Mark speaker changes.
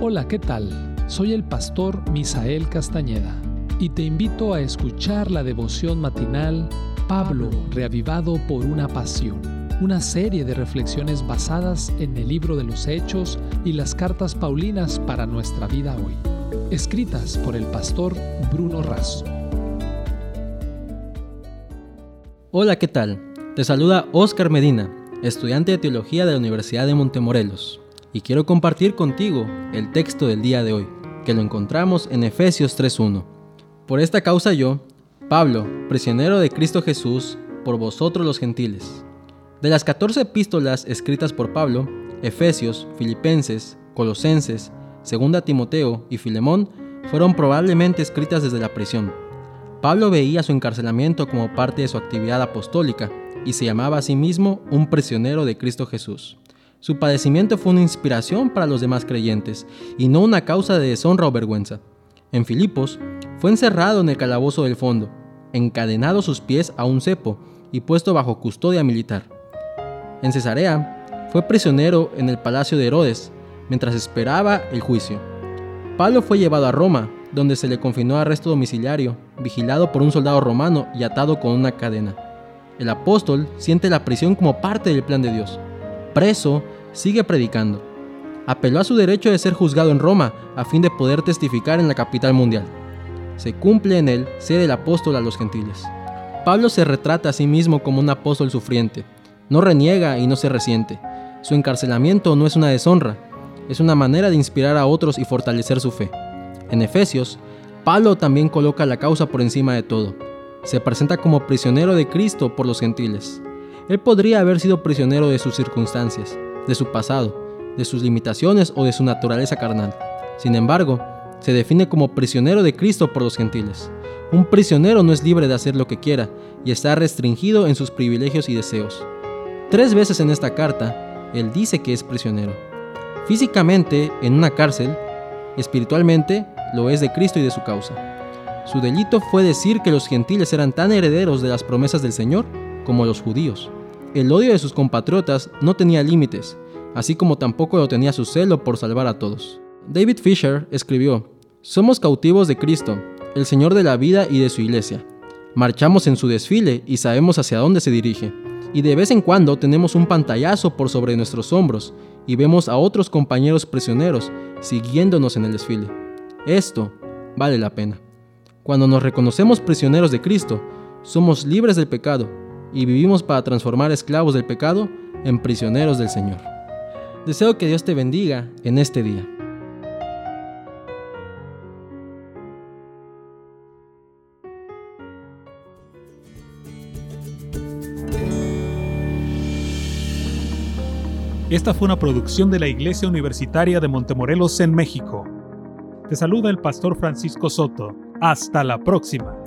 Speaker 1: Hola, ¿qué tal? Soy el pastor Misael Castañeda y te invito a escuchar la devoción matinal Pablo, reavivado por una pasión, una serie de reflexiones basadas en el libro de los Hechos y las cartas Paulinas para nuestra vida hoy, escritas por el pastor Bruno Razo.
Speaker 2: Hola, ¿qué tal? Te saluda Oscar Medina, estudiante de Teología de la Universidad de Montemorelos y quiero compartir contigo el texto del día de hoy, que lo encontramos en Efesios 3.1. Por esta causa yo, Pablo, prisionero de Cristo Jesús, por vosotros los gentiles. De las 14 epístolas escritas por Pablo, Efesios, Filipenses, Colosenses, Segunda Timoteo y Filemón fueron probablemente escritas desde la prisión. Pablo veía su encarcelamiento como parte de su actividad apostólica y se llamaba a sí mismo un prisionero de Cristo Jesús. Su padecimiento fue una inspiración para los demás creyentes y no una causa de deshonra o vergüenza. En Filipos, fue encerrado en el calabozo del fondo, encadenado sus pies a un cepo y puesto bajo custodia militar. En Cesarea, fue prisionero en el palacio de Herodes mientras esperaba el juicio. Pablo fue llevado a Roma, donde se le confinó a arresto domiciliario, vigilado por un soldado romano y atado con una cadena. El apóstol siente la prisión como parte del plan de Dios. Preso, sigue predicando. Apeló a su derecho de ser juzgado en Roma a fin de poder testificar en la capital mundial. Se cumple en él ser el apóstol a los gentiles. Pablo se retrata a sí mismo como un apóstol sufriente. No reniega y no se resiente. Su encarcelamiento no es una deshonra, es una manera de inspirar a otros y fortalecer su fe. En Efesios, Pablo también coloca la causa por encima de todo. Se presenta como prisionero de Cristo por los gentiles. Él podría haber sido prisionero de sus circunstancias, de su pasado, de sus limitaciones o de su naturaleza carnal. Sin embargo, se define como prisionero de Cristo por los gentiles. Un prisionero no es libre de hacer lo que quiera y está restringido en sus privilegios y deseos. Tres veces en esta carta, él dice que es prisionero. Físicamente, en una cárcel, espiritualmente, lo es de Cristo y de su causa. Su delito fue decir que los gentiles eran tan herederos de las promesas del Señor como los judíos. El odio de sus compatriotas no tenía límites, así como tampoco lo tenía su celo por salvar a todos. David Fisher escribió, Somos cautivos de Cristo, el Señor de la vida y de su iglesia. Marchamos en su desfile y sabemos hacia dónde se dirige. Y de vez en cuando tenemos un pantallazo por sobre nuestros hombros y vemos a otros compañeros prisioneros siguiéndonos en el desfile. Esto vale la pena. Cuando nos reconocemos prisioneros de Cristo, somos libres del pecado y vivimos para transformar esclavos del pecado en prisioneros del Señor. Deseo que Dios te bendiga en este día.
Speaker 3: Esta fue una producción de la Iglesia Universitaria de Montemorelos en México. Te saluda el pastor Francisco Soto. Hasta la próxima.